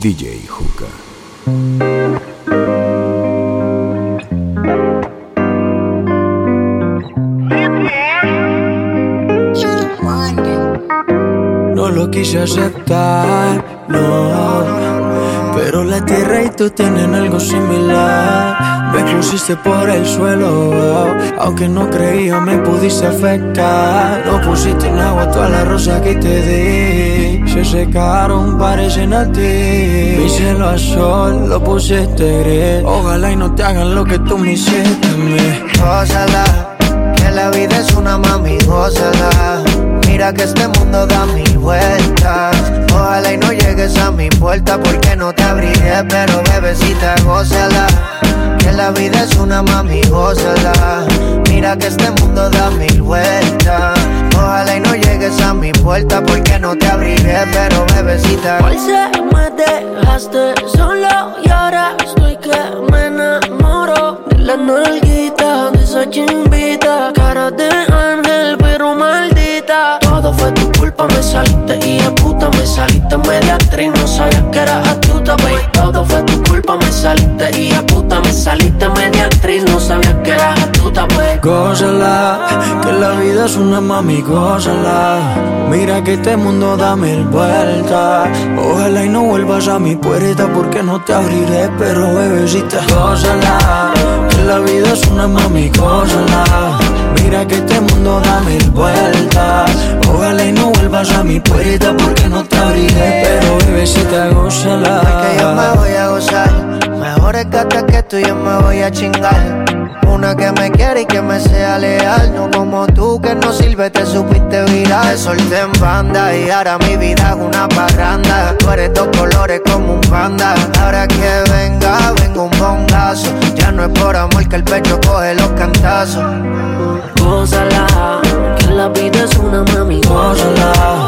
DJ Juca. No lo quise aceptar, no pero la tierra y tú tienen algo similar. Me pusiste por el suelo, aunque no creía me pudiste afectar. No pusiste en agua toda la rosa que te di. Se secaron, parecen a ti. Mi cielo lo pusiste gris. Ojalá y no te hagan lo que tú me hiciste a mí. que la vida es una mami, gózala. Mira que este mundo da mil vueltas. Ojalá y no llegues a mi puerta porque no te abriré, pero bebecita, gózala. Que la vida es una mami, gózala. Mira que este mundo da mil vueltas. Ojalá y no llegues a mi puerta porque no te abriré, pero bebecita. Hoy se me dejaste solo y ahora estoy que me enamoro de la nalguita, de esa chimbita, cara de ángel pero maldita. Me saliste y a puta me saliste media actriz, no sabía que eras astuta, baby. Todo fue tu culpa, me saliste y a puta me saliste media actriz, no sabía que eras astuta, baby. Gózala, que la vida es una mami, gózala. Mira que este mundo da mil vueltas. Ojalá y no vuelvas a mi puerta porque no te abriré, pero bebecita, gózala. Que la vida es una mami, gózala. Mira que este mundo da mil vueltas. Ojalá y no vuelvas a mi puerta porque no te abriré, pero bebecita, gózala. Que yo me voy a gozar. Mejor es que tú yo me voy a chingar. Una que me quiere y que me sea leal. No como tú que no sirve, te supiste virar. Solté en banda y ahora mi vida es una parranda. Tú eres dos colores como un panda. Ahora que venga, vengo un bongazo. Ya no es por amor que el pecho coge los cantazos. Gózala, que la vida es una mami. Gózala,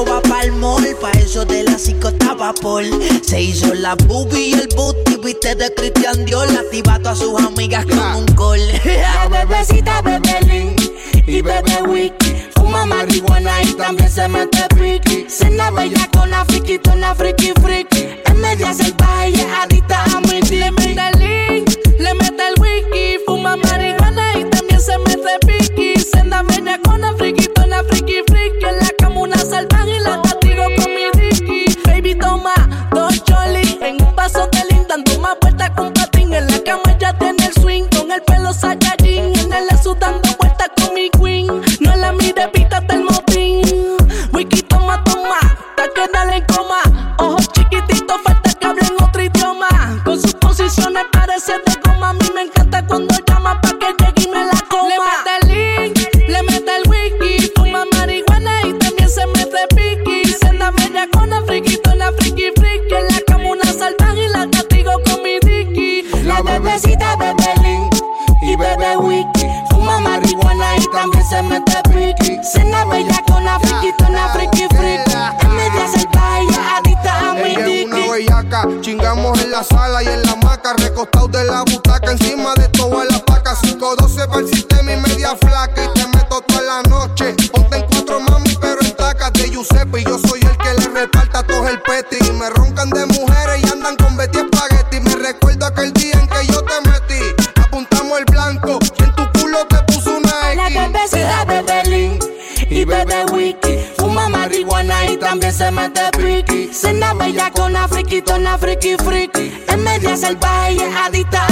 4 va para el mall. Pa' eso de las 5 estaba Paul. Se hizo la boobie y el booty, viste de Christian Dior. Activa a sus amigas con un gol. La bebecita bebe y bebe wiki. Fuma marihuana y también se mete friki. Cena bella con la friki, una friki friki. En media salvaje y es adicta a mi Toma vuelta con patín. En la cama ya tiene el swing. Con el pelo saiyajin. En el su la recostado de la butaca, encima de toda la paca, 512 para el sistema y media flaca, y te meto toda la noche, ponte en cuatro mami, pero en tacas de Giuseppe, y yo soy el que le reparta todo el peti, y me roncan de mujeres y andan con Betty Spaghetti, me recuerdo aquel día en que yo te metí, apuntamos el blanco, y en tu culo te puso una La X. bebecita bebe lean y bebe wiki. Fuma marihuana y también se mete piqui. Cena bella con la friki, una friki friki. Salvaje adicta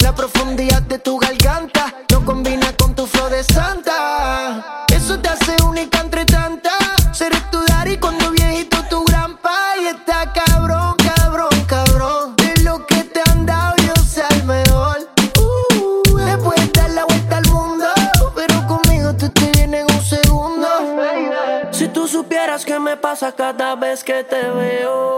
La profundidad de tu garganta no combina con tu flow de santa. Eso te hace única entre tantas. Seré tu daddy cuando viejito tu gran Y está cabrón, cabrón, cabrón. De lo que te han dado, yo sé el mejor. Uh, le puedes dar la vuelta al mundo. Pero conmigo tú te vienes un segundo. Si tú supieras qué me pasa cada vez que te veo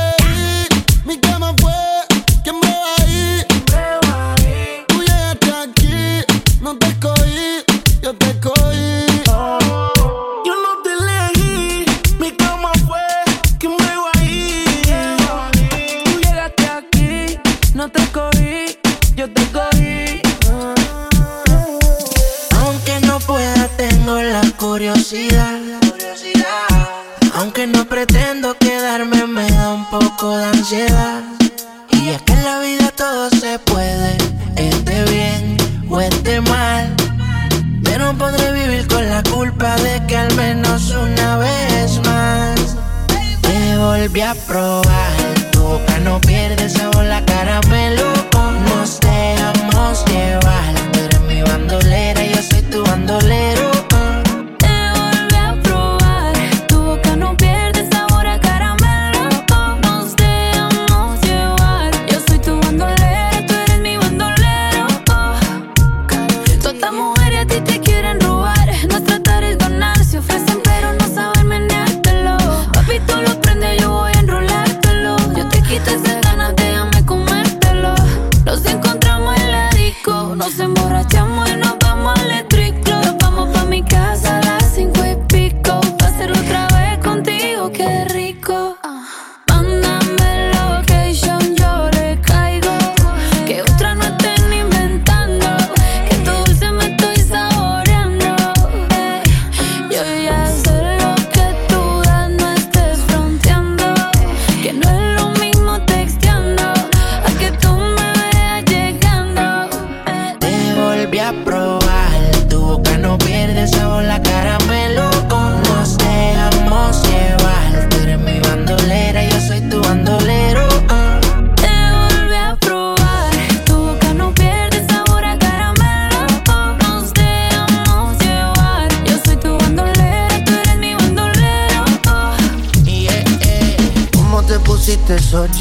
curiosidad. Aunque no pretendo quedarme, me da un poco de ansiedad. Y es que en la vida todo se puede, esté bien o esté mal. Pero podré vivir con la culpa de que al menos una vez más te volví a probar. Tu boca no pierdes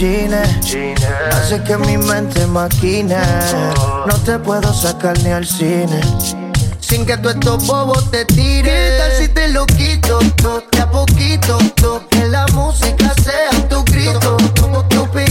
jeans Hace que mi mente maquine No te puedo sacar ni al cine sin que tú estos bobos te tires. ¿Qué tal si te lo quito? todo de a poquito, to, que la música sea tu grito. Yo pegado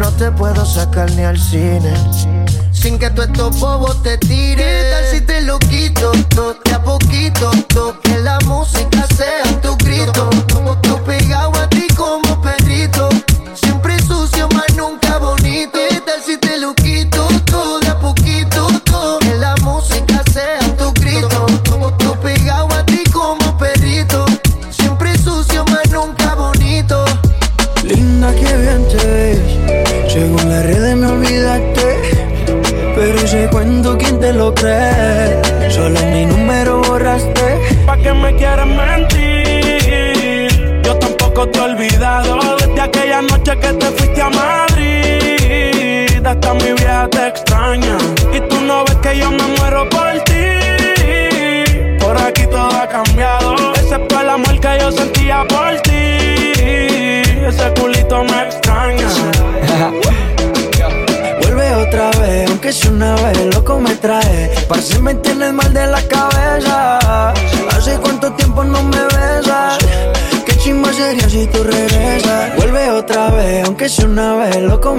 No te puedo sacar ni al cine. Sin que tú estos bobos te tires. ¿Qué tal si te lo quito? To, de a poquito, to, que la música sea tu grito.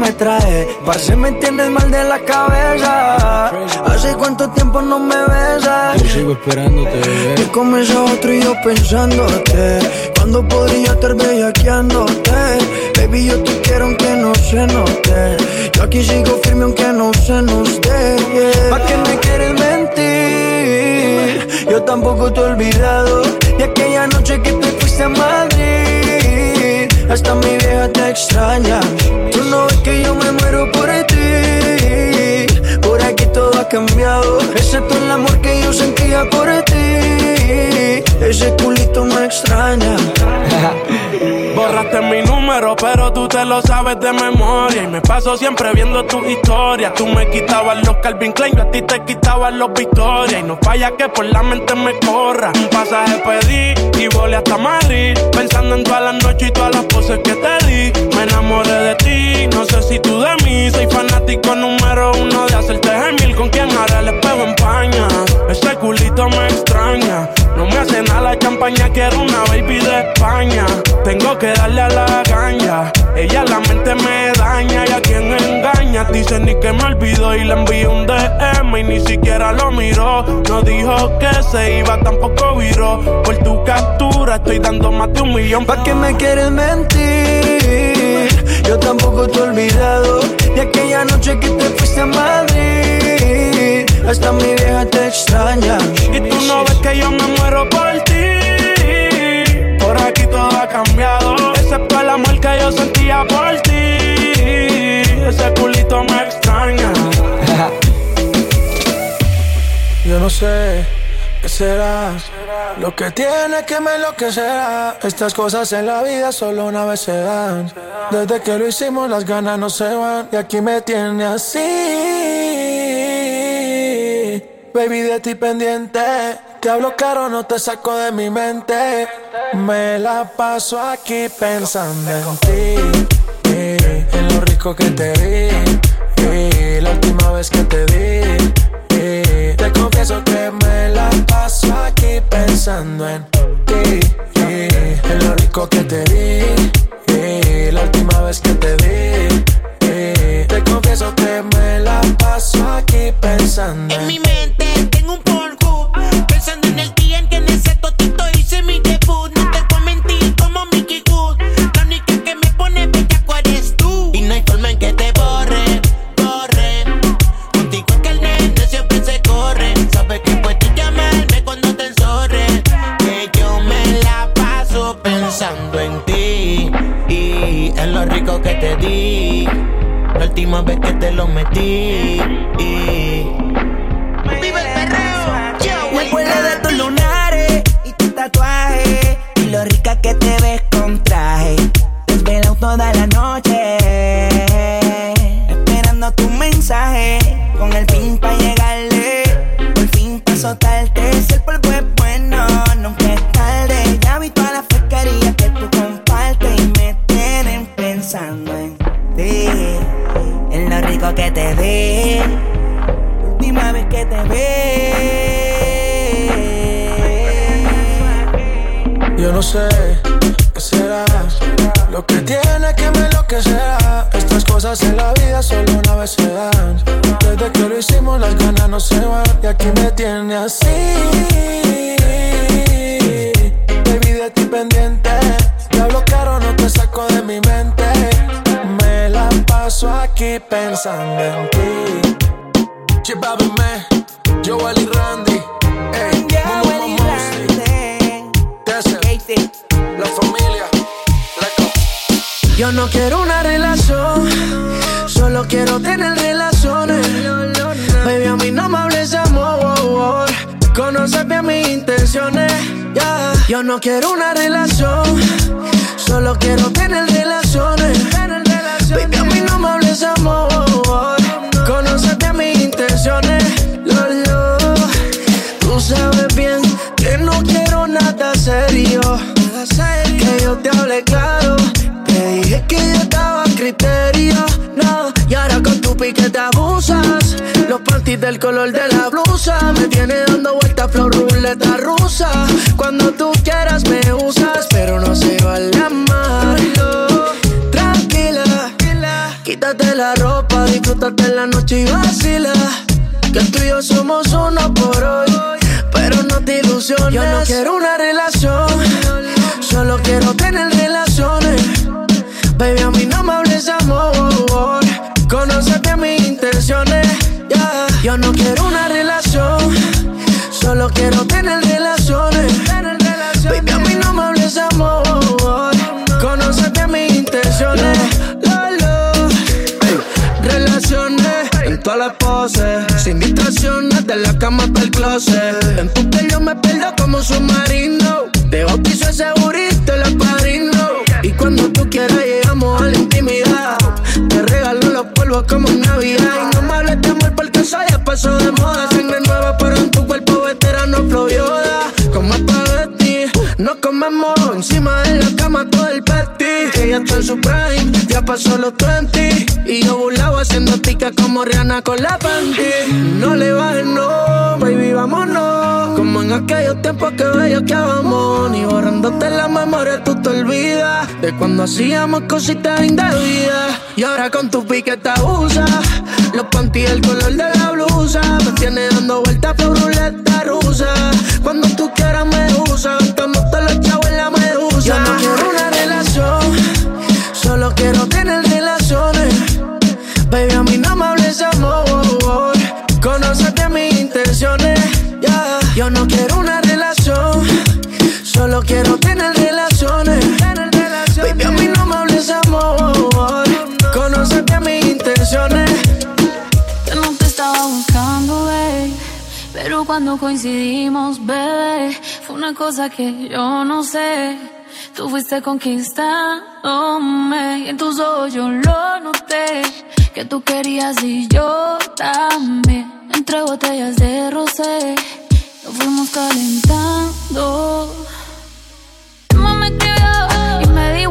Me trae. Parce me tienes mal de la cabeza. Hace cuánto tiempo no me besas. Yo sigo esperándote. Que comes a otro y yo pensándote Cuando podría estar bellaqueándote Baby, yo te quiero aunque no se note Yo aquí sigo firme aunque no se nos dé yeah. ¿Pa' qué me quieres mentir? Yo tampoco te he olvidado De aquella noche que te fuiste a Madrid Hasta mi vieja te extraña. Tú no ves que yo me muero por ti. Por aquí todo ha cambiado. Excepto el amor que yo sentía por ti. Ese culito me extraña Borraste mi número, pero tú te lo sabes de memoria. Y me paso siempre viendo tus historias. Tú me quitabas los Calvin Klein, yo a ti te quitabas los Victoria. Y no falla que por la mente me corra. Un pasaje pedí y volé hasta Madrid. Pensando en todas las noches y todas las poses que te di. España. Tengo que darle a la caña. Ella la mente me daña y a quien engaña. Dice ni que me olvidó y le envié un DM y ni siquiera lo miró. No dijo que se iba, tampoco viró. Por tu captura estoy dando más de un millón. ¿Pa' qué me quieres mentir? Yo tampoco te he olvidado De aquella noche que te fuiste a Madrid Hasta mi vieja te extraña Y tú no ves que yo me muero por ti. Todo ha cambiado, excepto el amor que yo sentía por ti. Ese culito me extraña. sé qué será lo que tiene que me enloquecerá. Estas cosas en la vida solo una vez se dan. Desde que lo hicimos las ganas no se van y aquí me tiene así. Baby de ti pendiente, que hablo caro no te saco de mi mente. Me la paso aquí pensando en ti, eh, en lo rico que te di, eh, la última vez que te di. eh, te confieso que me la paso aquí pensando en ti, eh, en lo rico que te di, eh, la última vez que te di. eh, te confieso que me la paso aquí en mi mente última vez que te lo metí Vive el perreo. Me acuerdo de tus lunares y tu tatuaje y lo rica que te ves con traje. Desvelado toda la noche, esperando tu mensaje con el fin pa llegarle. Por fin pa soltarte si el polvo sé qué será lo que tiene que me enloquecerá. Estas cosas en la vida solo una vez se dan. Desde que lo hicimos las ganas no se van y aquí me tiene así. Baby de ti pendiente, te hablo caro no te saco de mi mente. Me la paso aquí pensando en ti. Chipábeme, Joel y Randy. No quiero una relación, solo quiero tener relaciones. Baby, a mí no me hables de amor, conoces bien mis intenciones. yeah. Yo no quiero una relación, solo quiero tener relaciones. Baby, a mí no me hables de amor, conoces bien mis intenciones. Lo, lo. Tú sabes bien que no quiero nada serio. Que yo te hablé claro. Que yo estaba a criterio. No, y ahora con tu pique te abusas. Los panties del color de la blusa. Me tiene dando vueltas flor ruleta rusa. Cuando tú quieras me usas, pero no se vale amarlo. Tranquila, quítate la ropa, disfrútate la noche y vacila. Que tú y yo somos uno por hoy, pero no te ilusiones. Yo no quiero una relación, Baby, a mí no me hables amor, conócete mis intenciones. yeah. Yo no quiero una relación, solo quiero tener relaciones. Baby, a mí no me hables amor, conócete mis intenciones. Lolo. Relaciones en todas las poses, sin distracciones de la cama hasta el closet. En tu piel yo me pierdo como submarino. Como en Navidad. Y no me hables de amor porque eso ya pasó de moda. Sangre nueva, pero en tu cuerpo veterano flow yoda. Como espagueti, no comemos encima de la cama todo el petty. Ella está en su prime, ya pasó los 20. Y yo burlado haciendo tica como Rihanna con la panty. No le bajes, no, baby, vámonos. Como en aquellos tiempos que bello que vamos. Ni borrándote la memoria, tú. De cuando hacíamos cositas indebidas. Y ahora con tu pique te abusa. Los panty el color de la blusa. Me tiene dando vueltas coincidimos, bebé. Fue una cosa que yo no sé. Tú fuiste conquistándome. Y en tus ojos yo lo noté. Que tú querías y yo también. Entre botellas de rosé. Nos fuimos calentando. Tu mamá me escribió y me dijo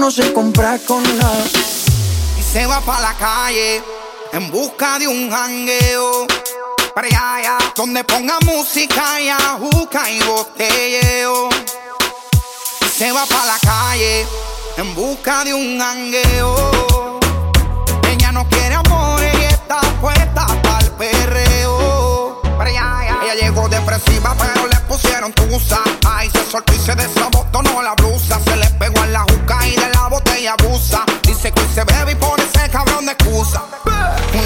No se compra con nada. y se va pa' la calle en busca de un jangueo. Para allá, donde ponga música y ajuca y botelleo. Y se va pa' la calle en busca de un jangueo. Ella no quiere amor y está puesta pa'l perreo. Para allá. Ella llegó depresiva, pero le pusieron tusa. Ay, se soltó y se desabotonó la blusa. Se le pegó en la juca y botella abusa. Dice que hoy se bebe y pone ese cabrón de excusa.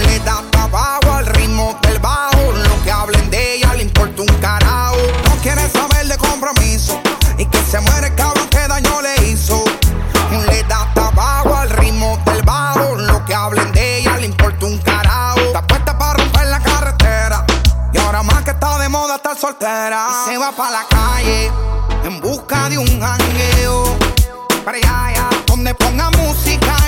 Le da tabaco al ritmo del bajo. Lo que hablen de ella le importa un carajo. No quiere saber de compromiso. Y que se muere el cabrón que daño le hizo. Le da tabaco al ritmo del bajo. Lo que hablen de ella le importa un carajo. Está puesta para romper la carretera. Y ahora más que está de moda estar soltera. Y se va para la calle en busca de un jangueo. Para allá, allá, donde ponga música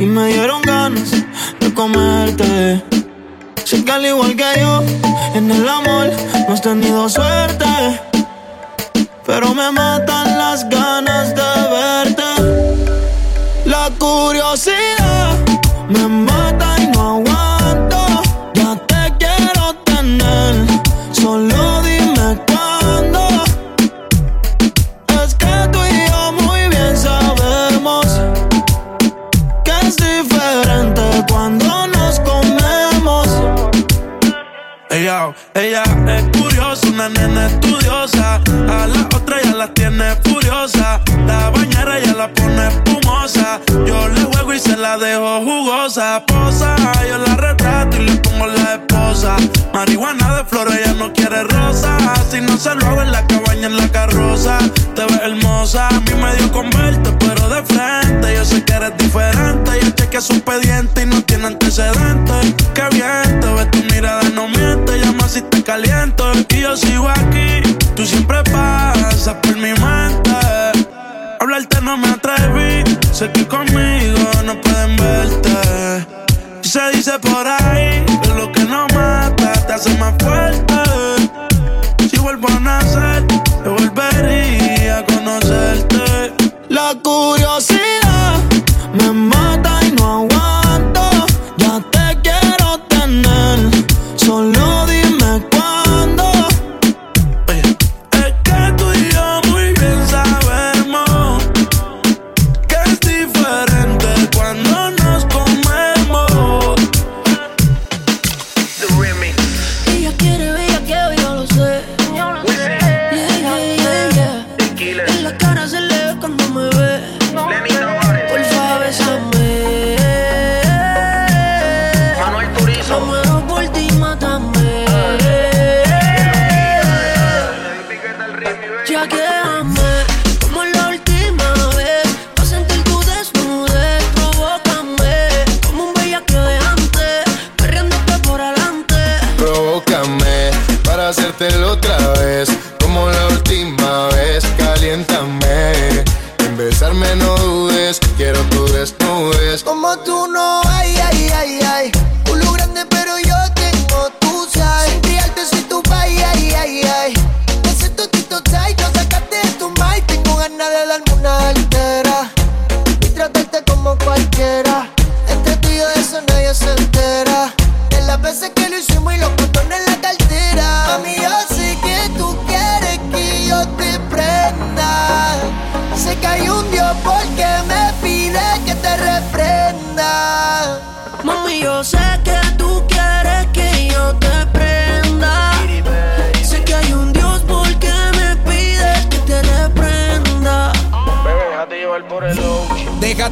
y me dieron ganas Ella, es curiosa, una nena estudiosa. A la otra ya la tiene furiosa. La bañera ya la pone espumosa. Yo le juego y se la dejo jugosa. Posa, yo la retrato y le pongo la esposa. Marihuana de flores, ella no quiere rosa. Si no se lo hago en la cabaña, en la carroza. Te ves hermosa, a mí me dio con verte, pero de frente. Yo sé que eres diferente. Yo chequeé su expediente y no tiene antecedentes. Qué bien, te ves tu mirada, no miente. Si te caliento y yo sigo aquí. Tú siempre pasas por mi mente. Hablarte no me atreví. Sé que conmigo no pueden verte. Se dice por ahí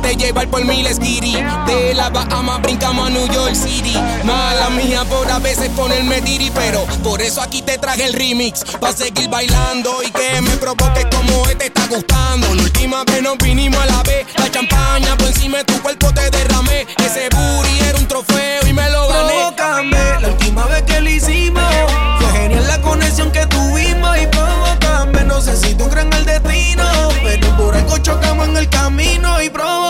Déjate llevar por mi Giri. De la Bahama brincamos a New York City. Mala mía por a veces ponerme diri, pero por eso aquí te traje el remix. Pa' seguir bailando y que me provoque como este está gustando. La última vez nos vinimos a la vez. La champaña por encima de tu cuerpo te derramé. Ese booty era un trofeo y me lo gané. Provócame, la última vez que lo hicimos. Fue genial la conexión que tuvimos y provócame. No sé si tú crees en el destino, pero por algo chocamos en el camino y provócame.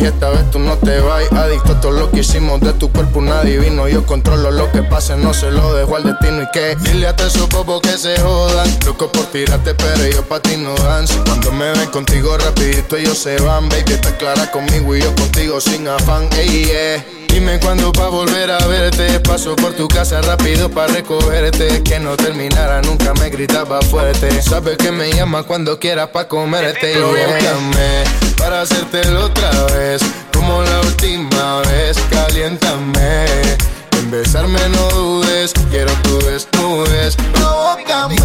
Y esta vez tú no te vas. Adicto a todo lo que hicimos de tu cuerpo, un adivino. Yo controlo lo que pase, no se lo dejo al destino. Y que dile a esos popos que se jodan. Loco por tirarte, pero ellos pa' ti no dan. Cuando me ven contigo rapidito ellos se van, baby. Está clara conmigo y yo contigo sin afán. Ey. Dime cuándo pa' volver a verte. Paso por tu casa rápido pa' recogerte. Que no terminara, nunca me gritaba fuerte. Sabes que me llama cuando quieras pa' comerte. Y Provócame para hacértelo otra vez. Como la última vez, caliéntame. En besarme no dudes, quiero tu desnudes. Provócame.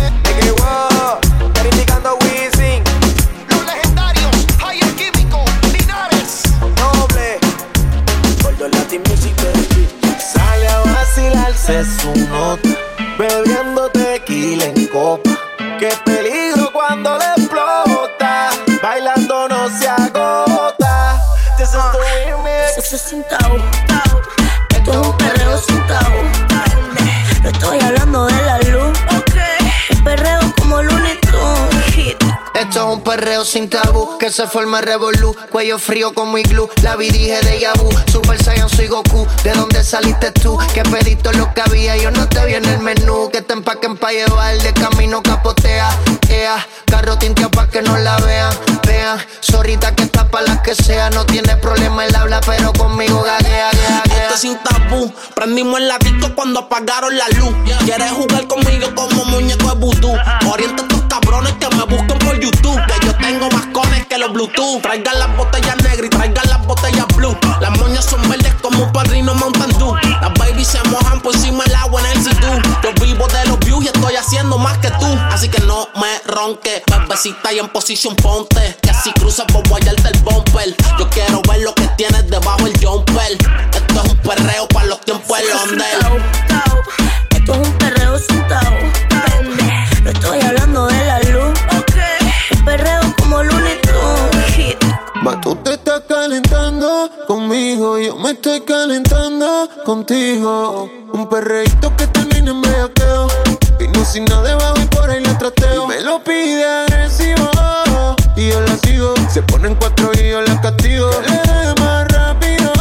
Vacilarse su nota. Bebiendo tequila en copa. Qué peligro cuando le explota. Bailando no se agota. This is the remix. Perreo sin tabú que se forma revolú. Cuello frío como iglú. La vi dije de Yabu. Super Saiyan soy Goku. ¿De dónde saliste tú? Que pediste lo que había. Yo no te vi en el menú. Que te empaquen pa' llevar. De camino capotea. Ea. Carro tinteado pa' que no la vean. Vean. Zorrita que está pa' las que sea. No tiene problema el habla, pero conmigo gaguea, gaguea, gaguea. Esto es sin tabú. Prendimos el disco cuando apagaron la luz. Quieres jugar conmigo como muñeco de vudú. Orienta a estos cabrones que me busquen por YouTube. Que yo tengo más cones que los Bluetooth. Traigan las botellas negras y traigan las botellas blue. Las moñas son verdes como un padrino Mountain Dew. Las babies se mojan por encima del agua en el sitú. Yo vivo de los views y estoy haciendo más que tú. Así que no me ronque. Bebecita y en posición ponte. Que si cruzas por guayarte el bumper. Yo quiero ver lo que tienes debajo el jumper. Esto es un perreo para los tiempos del. Esto es un perreo sin me estoy calentando contigo. Un perreíto que termina en bellaqueo. Y no sin nada debajo y por ahí la trateo. Y me lo pide agresivo. Y yo la sigo. Se ponen cuatro y yo la castigo. Que le dé más rápido.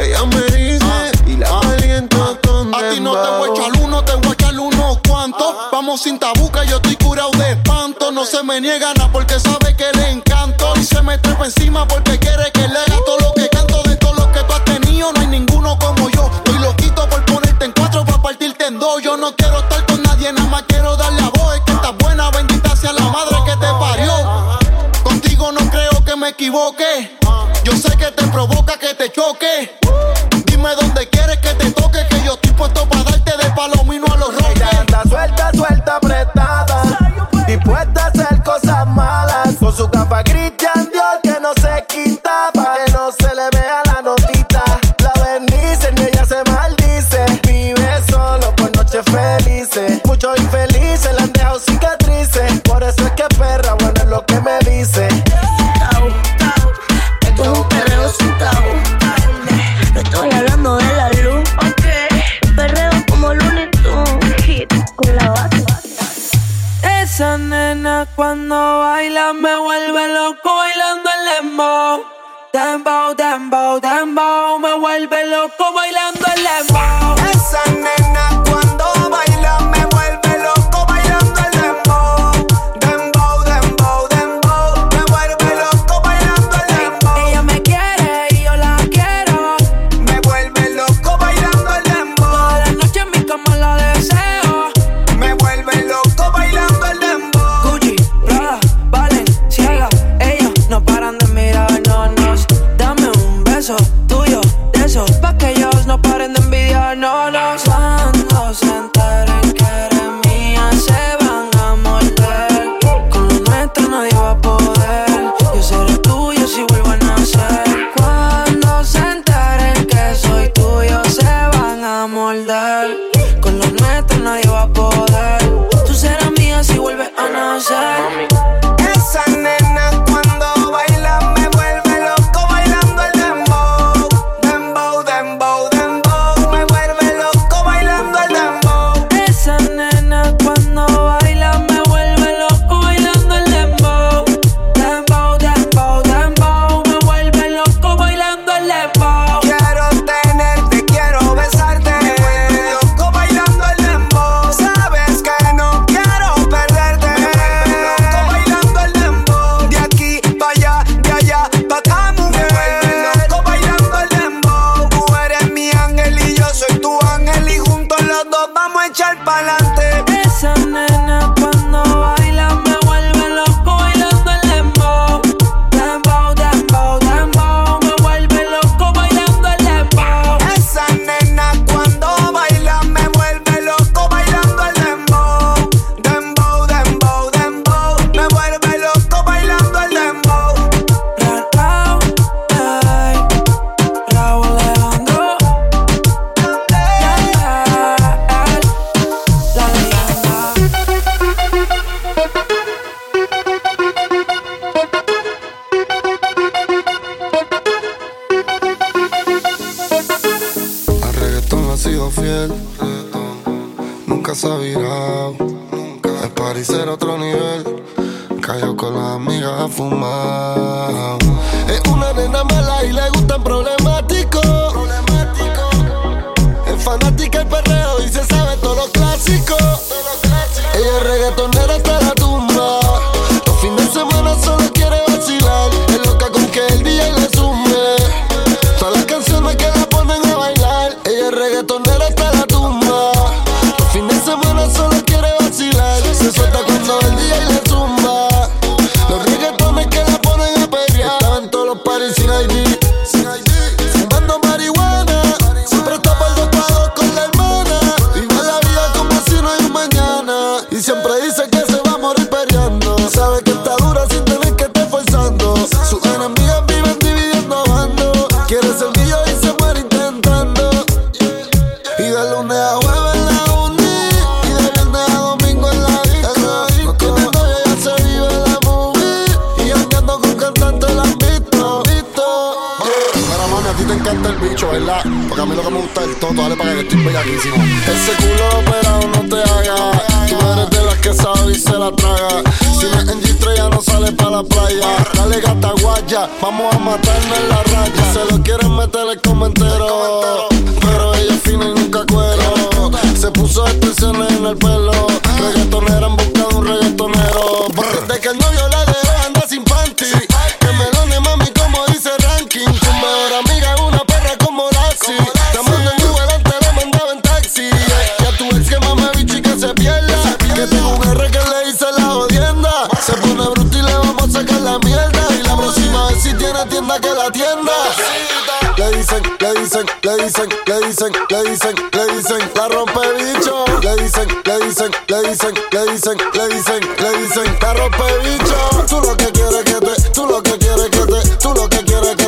Ella me dice. y la caliento con A ti no te voy a echar uno, te voy a echar unos cuantos. Vamos sin tabuca, yo estoy curado de espanto. No se me niega nada Yo sé que te provoca que te choque. le dicen, le dicen carro pebicho. Tú lo que quieres que te, tú lo que quieres que te, tú lo que quieres que te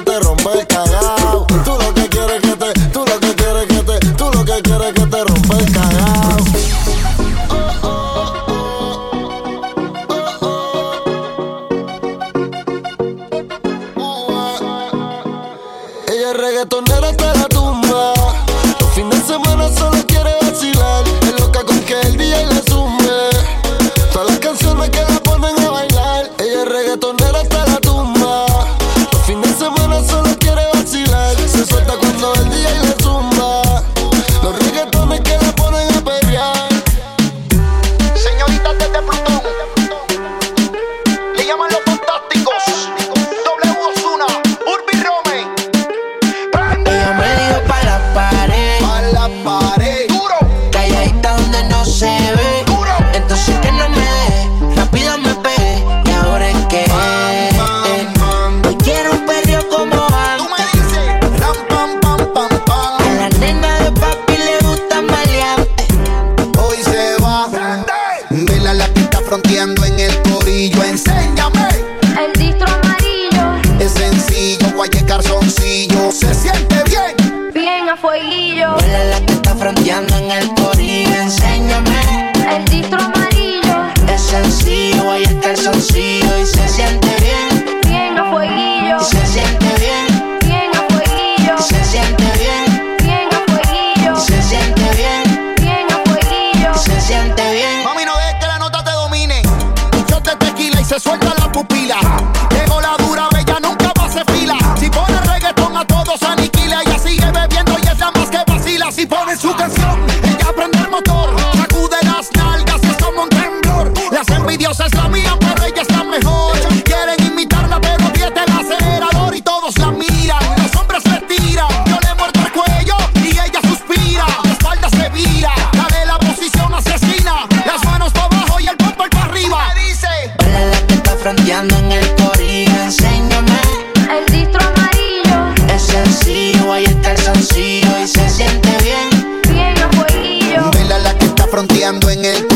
ando en el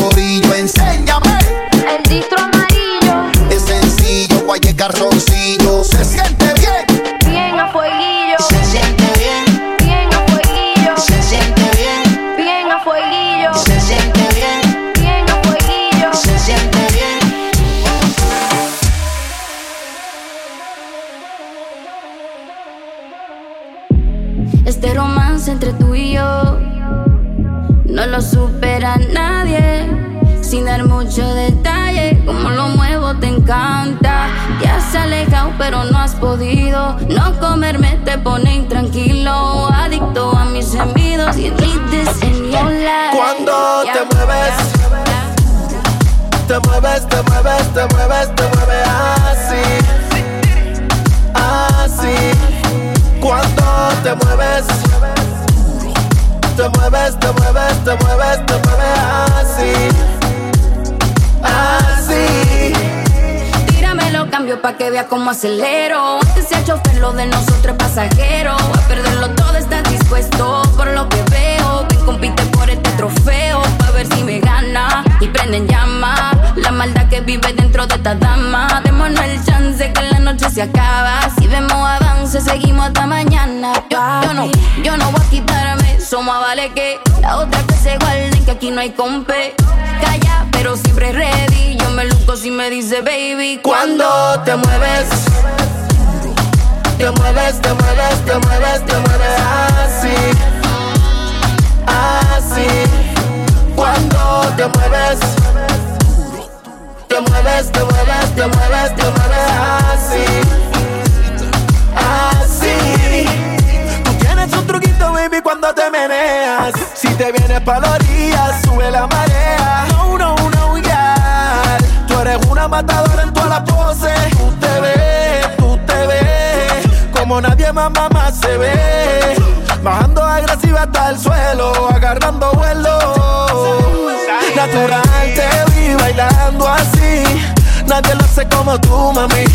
hace como tú, mami.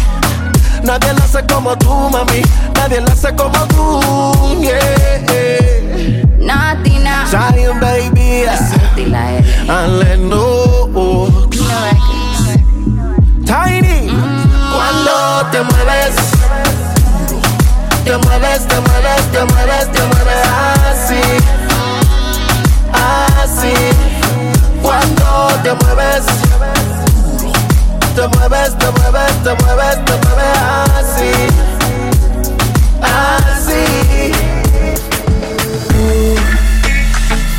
Nadie la hace como tú, mami. Nadie la hace como tú, yeah. Natina. Zion, baby. No. Tiny. Cuando te mueves. Te mueves, te mueves, te mueves, te mueves así. Así. Cuando te mueves te mueves, te mueves, te mueves, te mueves así. Así.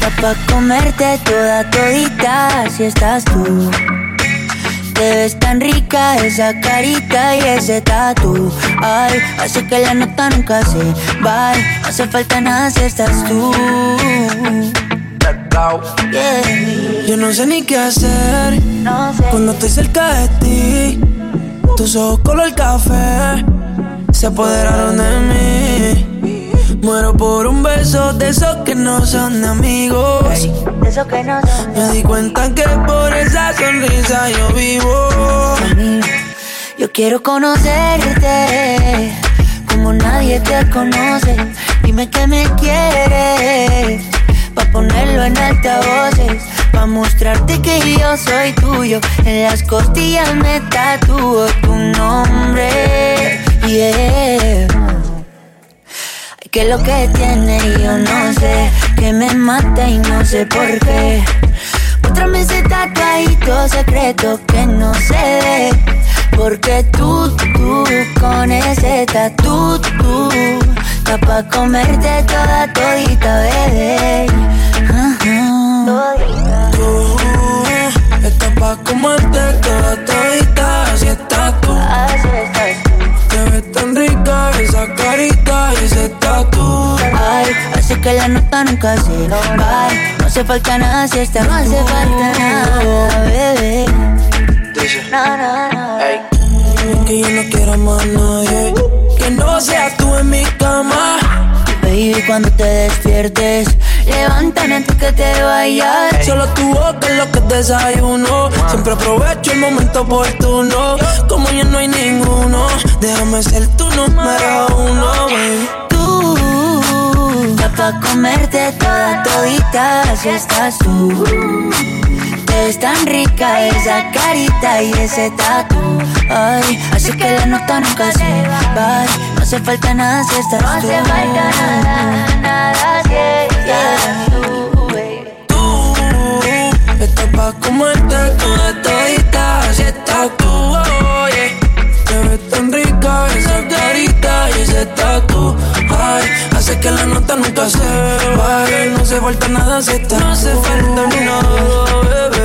Tú, pa' comerte toda todita si estás tú. Te ves tan rica esa carita y ese tatu. Ay, hace que la nota nunca se vaya. No hace falta nada si estás tú. Yo no sé ni qué hacer cuando estoy cerca de ti. Tus ojos color café se apoderaron de mí. Muero por un beso de esos que no son amigos. De esos que no Me di cuenta que por esa sonrisa yo vivo. Yo quiero conocerte como nadie te conoce. Dime que me quieres ponerlo en altavoces Pa' mostrarte que yo soy tuyo. En las costillas me tatúo tu nombre Yeah. Que lo que tiene yo no sé. Que me mata y no sé por qué. Muéstrame ese tatuajito secreto que no se ve. Porque tú, tú, con ese tatu, tú loca pa' comerte toda todita, bebé. Uh Tú pa' comerte toda todita, así estás tú. Te ves tan rica esa carita y ese tatu. Ay, así que la nota nunca se no, Bye, no hace falta nada si está No hace falta nada, bebé. No, no, no. Hey. Que yo no quiero más nadie que no seas tú en mi cama. Baby, cuando te despiertes, levántame antes que te vayas. Hey. Solo tu boca es lo que desayuno. Wow. Siempre aprovecho el momento oportuno. Como ya no hay ninguno, déjame ser tu número uno, baby. Tú, ya pa' comerte toda todita, si estás tú. Te tan rica esa carita y ese tatu Ay, así que la nota nunca se va. No hace falta nada si estás no tú. No hace falta nada, nada si estás yeah. tú. Tú, esto pa' comerte toda todita si estás tú, oye. Te ves tan rica esa carita y ese tatu. Ay, hace que la nota nunca se va. No hace falta nada si estás No hace falta ni nada.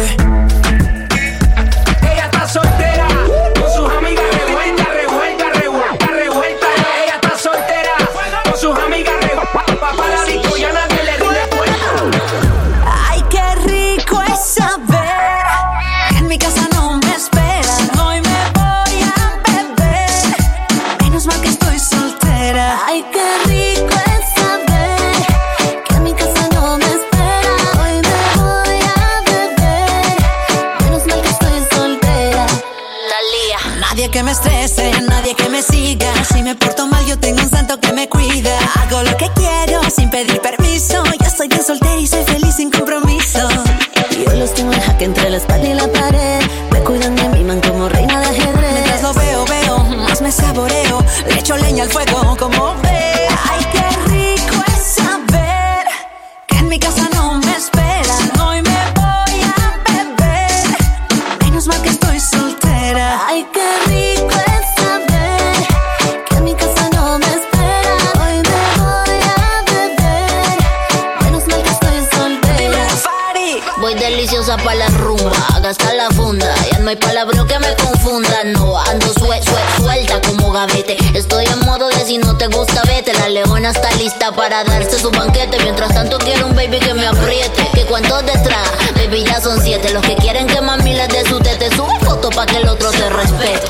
la espalda y la pared. de los que quieren que mami les dé su tete. Sube foto pa' que el otro te respete.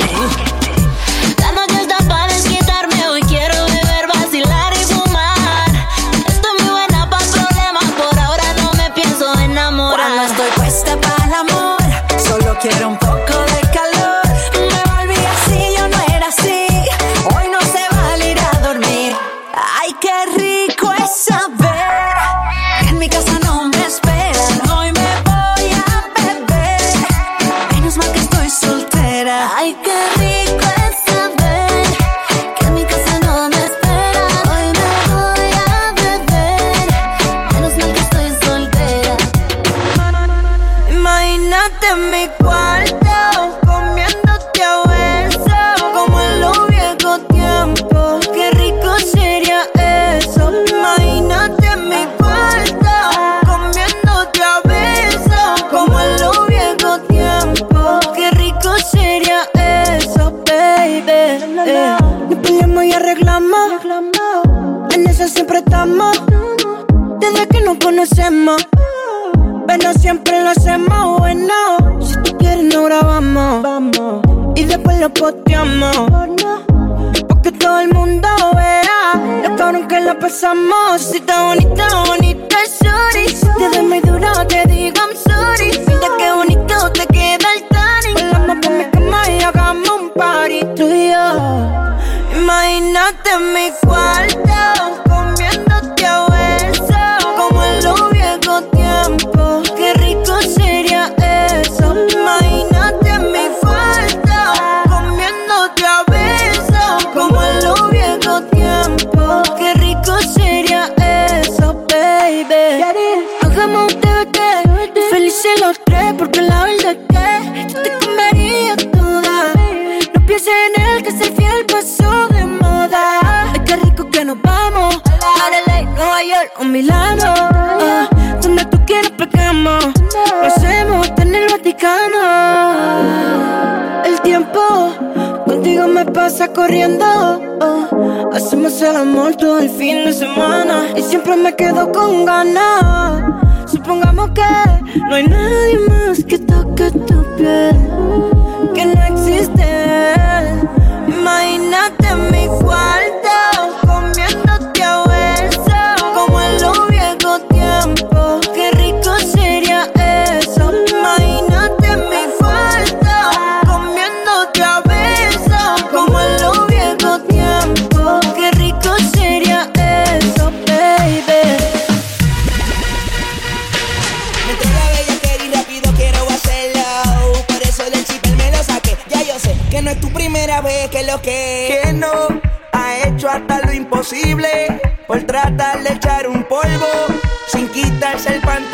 Hacemos el amor todo el fin de semana. Y siempre me quedo con ganas. Supongamos que no hay nadie más que toque tu piel. Que no existe. Imagínate mi cuarto. Que. Que no ha hecho hasta lo imposible por tratar de echar un polvo sin quitarse el pantalón.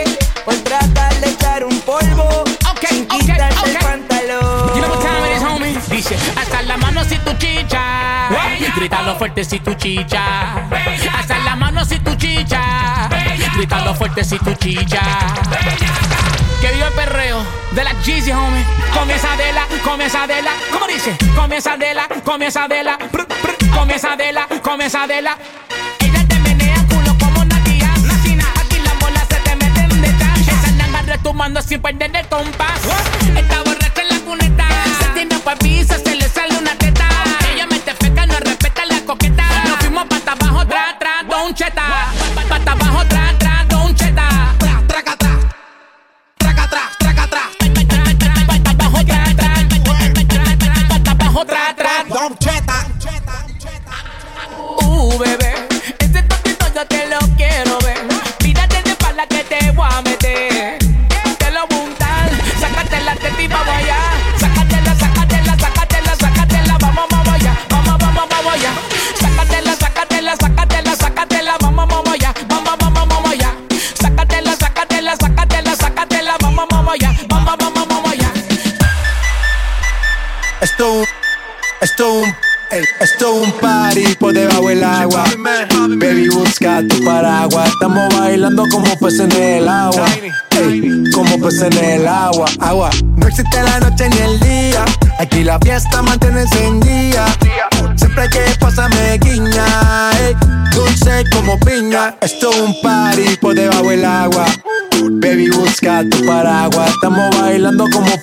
Grítalo fuerte si tu chicha. Hasta la mano si tu chicha. Grítalo fuerte si tu chicha. Que viva el perreo de la Jeezy, homie. Comienza de la, comienza de la. ¿Cómo dice? Comienza de la, comienza de la. Comienza de la, comienza de la. Ella te menea culo como Nadia. Nacina, aquí las bolas se te meten de chan. Esa nanga retumbando sin perder el compás. Está borracha en la cuneta. Se tiene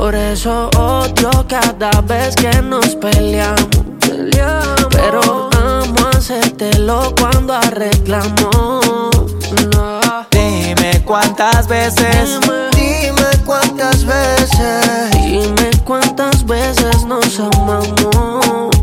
Por eso odio cada vez que nos peleamos. Pero amo hacértelo cuando arreglamos. No. Dime cuántas veces. Dime cuántas veces. Dime cuántas veces nos amamos.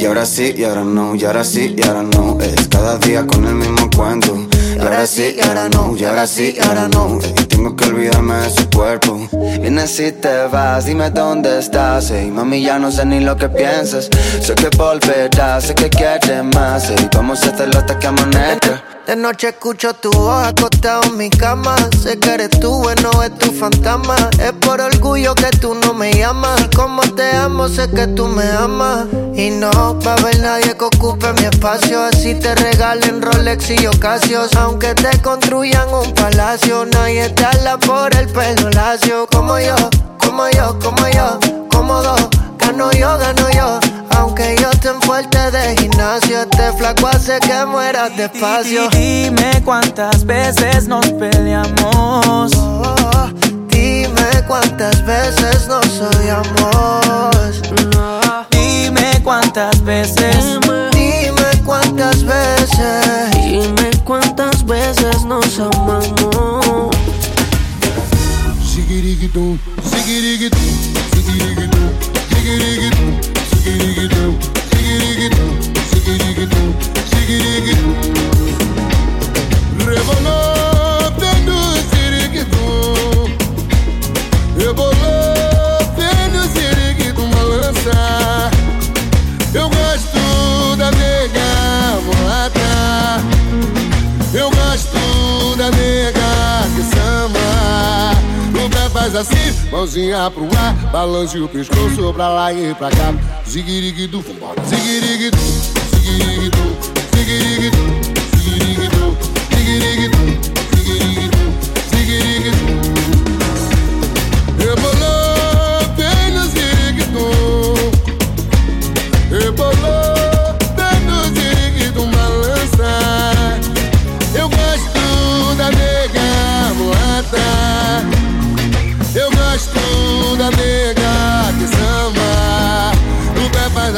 Y ahora sí, y ahora no, y ahora sí, y ahora no. Es cada día con el mismo cuento. Y ahora sí, y ahora no, y ahora sí, y ahora no. Ey, tengo que olvidarme de su cuerpo. Vienes y te vas, dime dónde estás. Ey, mami, ya no sé ni lo que piensas. Sé que volverás, sé que quieres más. Ey, vamos a hacerlo hasta que amanezca. De noche escucho tu voz acostado en mi cama. Sé que eres tú, bueno, es tu fantasma. Es por orgullo que tú no me llamas. Como te amo, sé que tú me amas. Y no va a haber nadie que ocupe mi espacio. Así te regalen Rolex y Ocasios. Aunque te construyan un palacio, nadie te habla por el pelo lacio. Como yo, como yo, como yo, como dos. Gano yo, gano yo. Aunque yo esté en fuerte de gimnasio, este flaco hace que mueras despacio. Dime cuántas veces nos peleamos. Dime cuántas veces nos odiamos. Dime cuántas veces. Dime cuántas veces. Dime cuántas veces nos amamos. Sigirigitum, sigirigitum, sigirigitum, Revolver. Faz assim, mãozinha pro ar, balance o pescoço pra lá e pra cá. Ziguiriguidu, ziguiriguidu, ziguiriguidu, ziguiriguidu,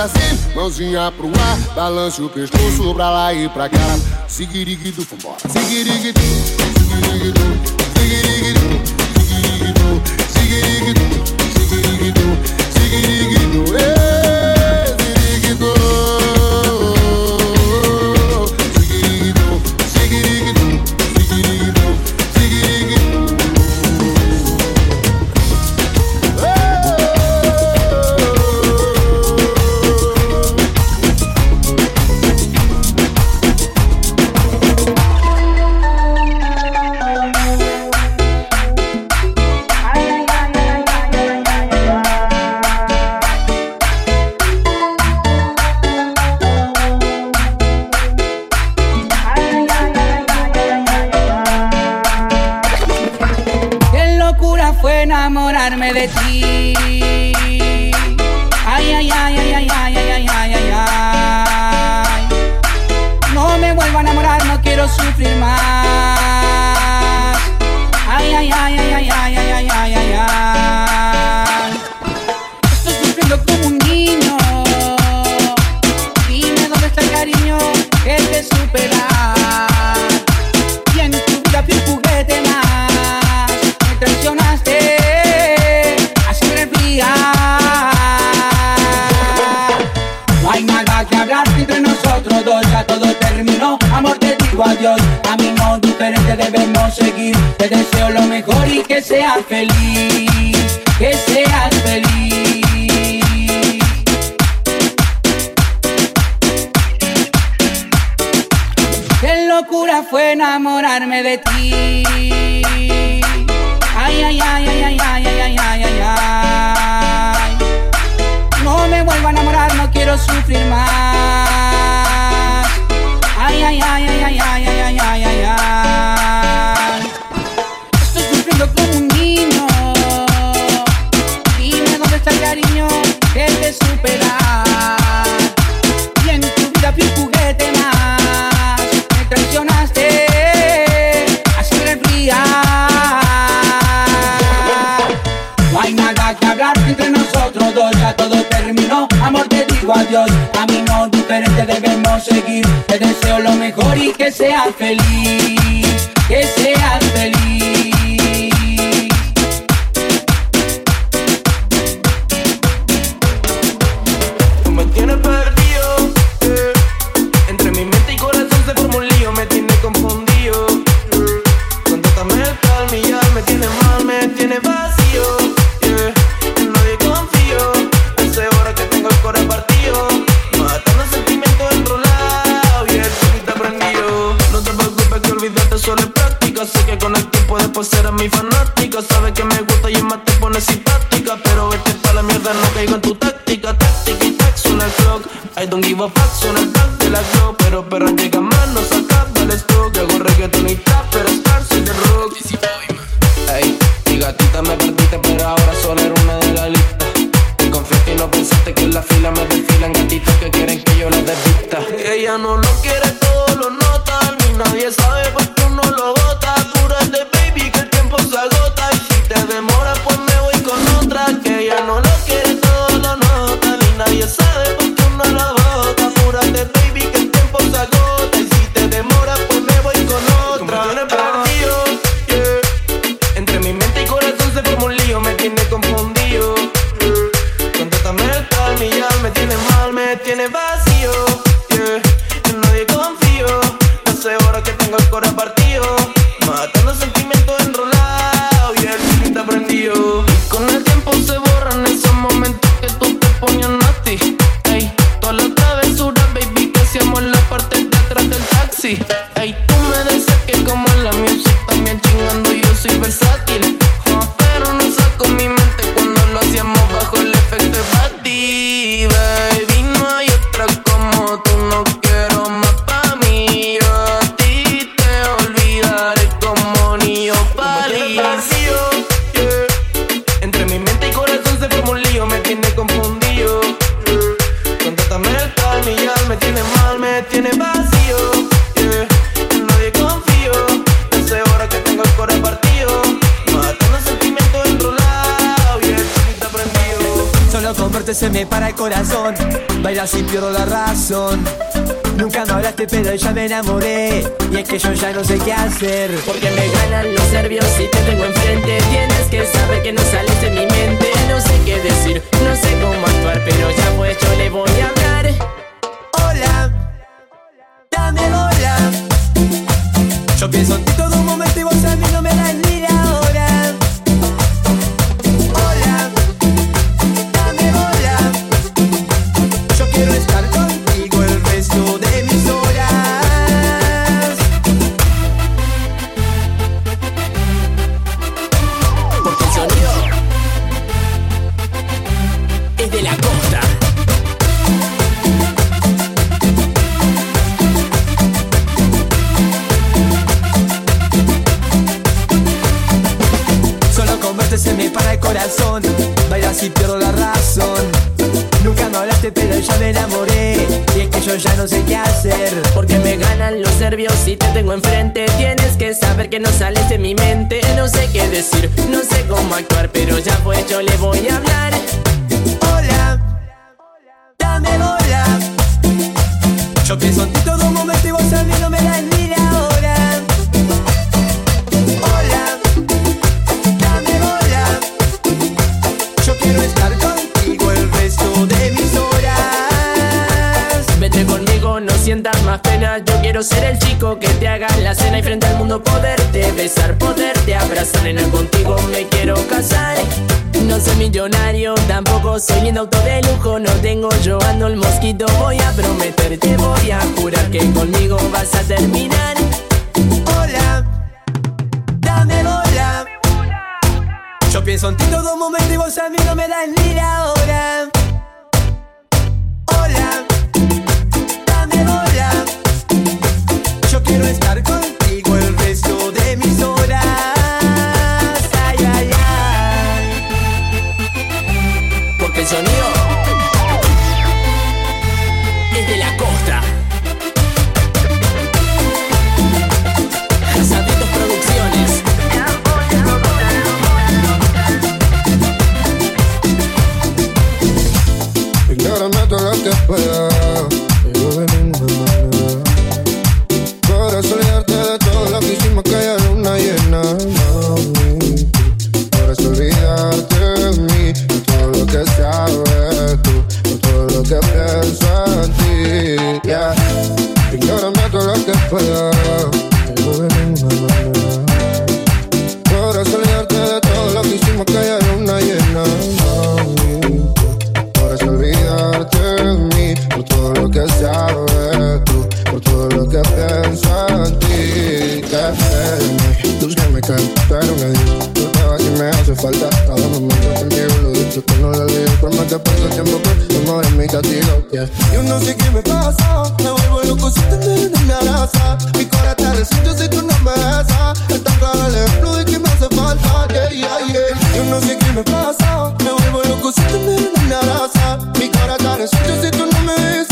assim, mãozinha pro ar, balance o pescoço pra lá e pra cá. Sigiriguidu, vambora. Sigiriguidu, sigiriguidu, sigiriguidu, sigiriguidu, sigiriguidu, sigiriguidu, sigiriguidu, de ti. Que seas feliz. Yo quiero ser el chico que te haga la cena y frente al mundo poderte besar, poderte abrazar. En el contigo me quiero casar. No soy millonario, tampoco soy lindo auto de lujo. No tengo yo ando el mosquito. Voy a prometerte, voy a jurar que conmigo vas a terminar. Hola, dame bola. Yo pienso en ti todo momento y vos a mí no me das ni la hora. El tiempo, que amor en mi castigo. Yeah. Yo no sé qué me pasa, me vuelvo loco si te miro y no me abraza. Mi corazón te resiste si tú no me besas. Es tan claro el ejemplo de que me hace falta. Yeah, yeah, yeah. Yo no sé qué me pasa, me vuelvo loco si te miro y no me abraza. Mi corazón te resiste si tú no me besas.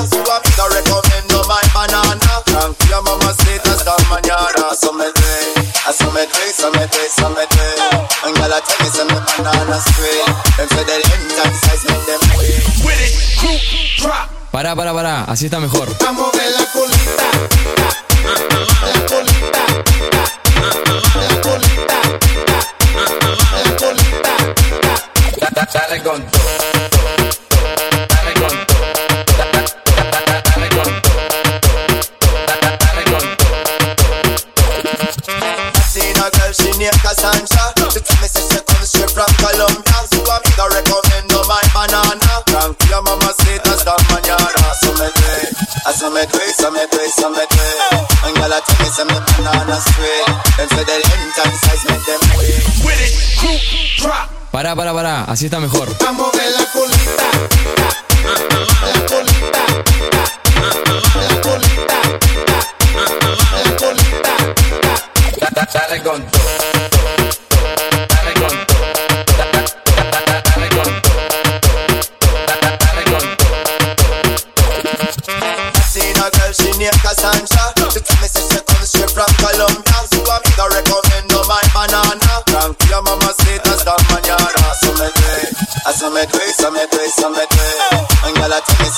My banana. The mañana. Me do it, I so me me me. And girl, I tell me say me banana straight. Them say the length and size make them wait. With it, crew, drop. Pará, pará, pará, así está mejor. Vamos de la colita, la colita, la colita, la colita. Dale con todo. Me say me banana straight. Them say the length and size make them wait. With it, crew, drop. Pará, pará, pará, así está mejor. Vamos de la colita, la colita, la colita, la colita. Dale con todo.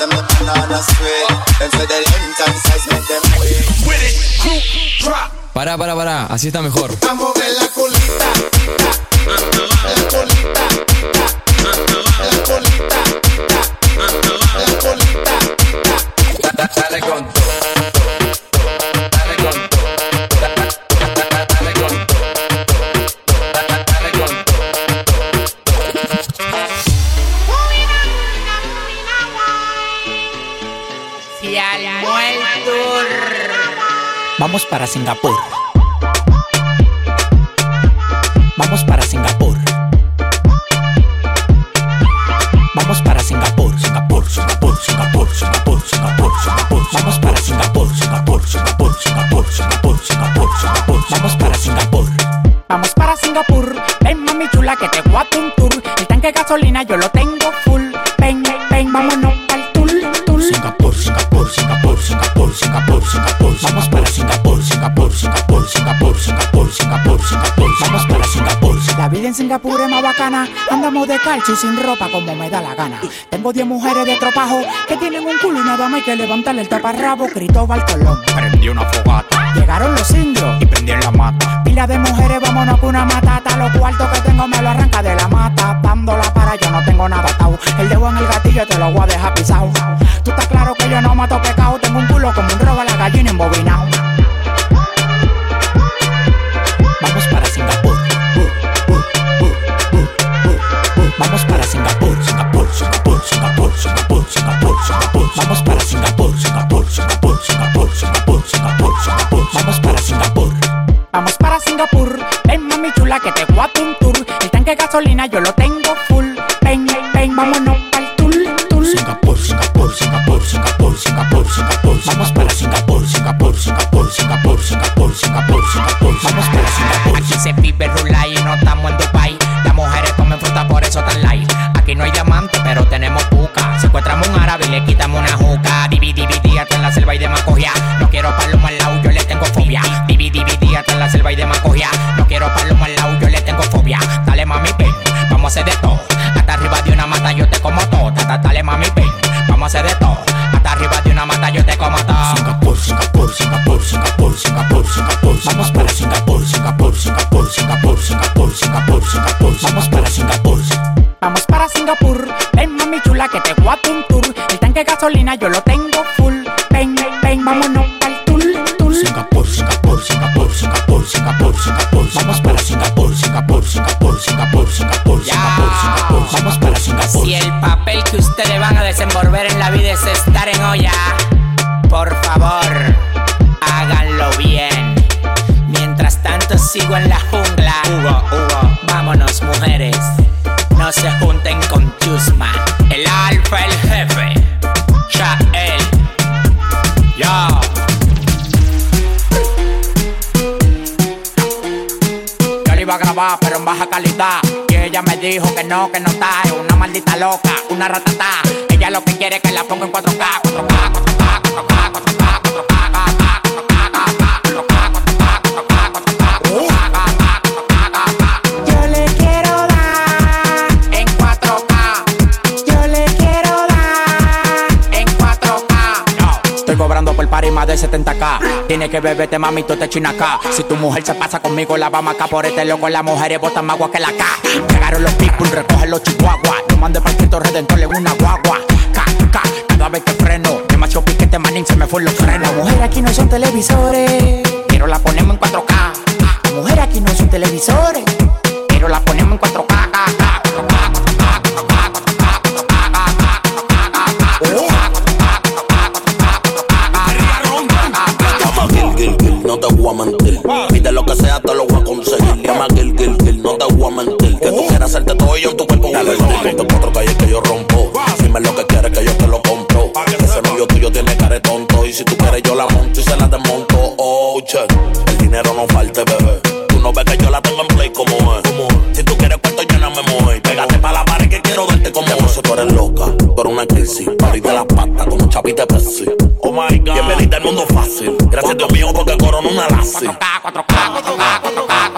Say me banana straight. Them say the length and size make them wait. With it, crew, drop. Pará, pará, pará, así está mejor. La colita, la colita, la colita, la colita. Dale con todo. Vamos para Singapur. Vamos para Singapur. Vamos para Singapur, Singapur, Singapur, Singapur, Singapur, Singapur, Singapur. Vamos para Singapur, Singapur, Singapur, Singapur, Singapur, Singapur, Singapur. Vamos para Singapur. Vamos para Singapur, ven mami chula que te voy a un tour. El tanque gas gasolina yo lo tengo La más bacana. Andamos de calcio y sin ropa como me da la gana. Tengo 10 mujeres de tropajo que tienen un culo y nada más hay que levantarle el taparrabo. Cristóbal Colón. Prendí una fogata Llegaron los indios. y prendí en la mata. Pila de mujeres, vámonos con una matata. Los cuartos que tengo me lo arranca de la mata. Dándola para yo no tengo nada atado. El dedo en el gatillo te lo voy a dejar pisado. Tú estás claro que yo no mato pecado. Tengo un culo como un robo gasolina yo lo tengo en olla, por favor, háganlo bien. Mientras tanto sigo en la jungla. Vámonos, mujeres. No se junten con Chusma. El alfa, el jefe. Ya él. Yo. Yo le iba a grabar, pero en baja calidad. Y ella me dijo que no, que no está. Es una maldita loca, una ratata. Ella lo que quiere es que la ponga en 4K, 4K, 4K, 4K, 4K, 4K, Yo le quiero dar en 4K. Yo le quiero dar en 4K. No. Estoy cobrando por party más de 70k. Tiene que beberte, mami, tú te china acá. Si tu mujer se pasa conmigo, la vamos acá por este loco. Las mujeres botan más agua que la K. Llegaron los people, recogen los chihuahuas. No mande para Cristo Redentor en una guagua. Cada vez que freno. Demasiado piquete, manín, se me fue los frenos. Las mujeres aquí no son televisores. Pero la ponemos en 4K. Las mujeres aquí no son televisores. Pero la ponemos en 4K. Llama Gil, Gil, Gil, no te voy a mentir. Pide lo que sea, te lo voy a conseguir. Llama Gil, Gil, Gil, no te voy a mentir. Que tú quieras hacerte todo y yo en tu cuerpo. Y si tú quieres, yo la monto y se la desmonto. Oh, che, el dinero no falte, bebé. Tú no ves que yo la tengo en play como es. Si tú quieres cuarto, yo no me mueve. Pégate pa' la pared que quiero darte como es. Tú eres loca, tú una crisis. Parí de las patas como chapita Pepsi. Oh my God. Bienvenida al mundo fácil. Gracias a Dios mío porque corona una lazi. 4K, 4K, 4K, 4K.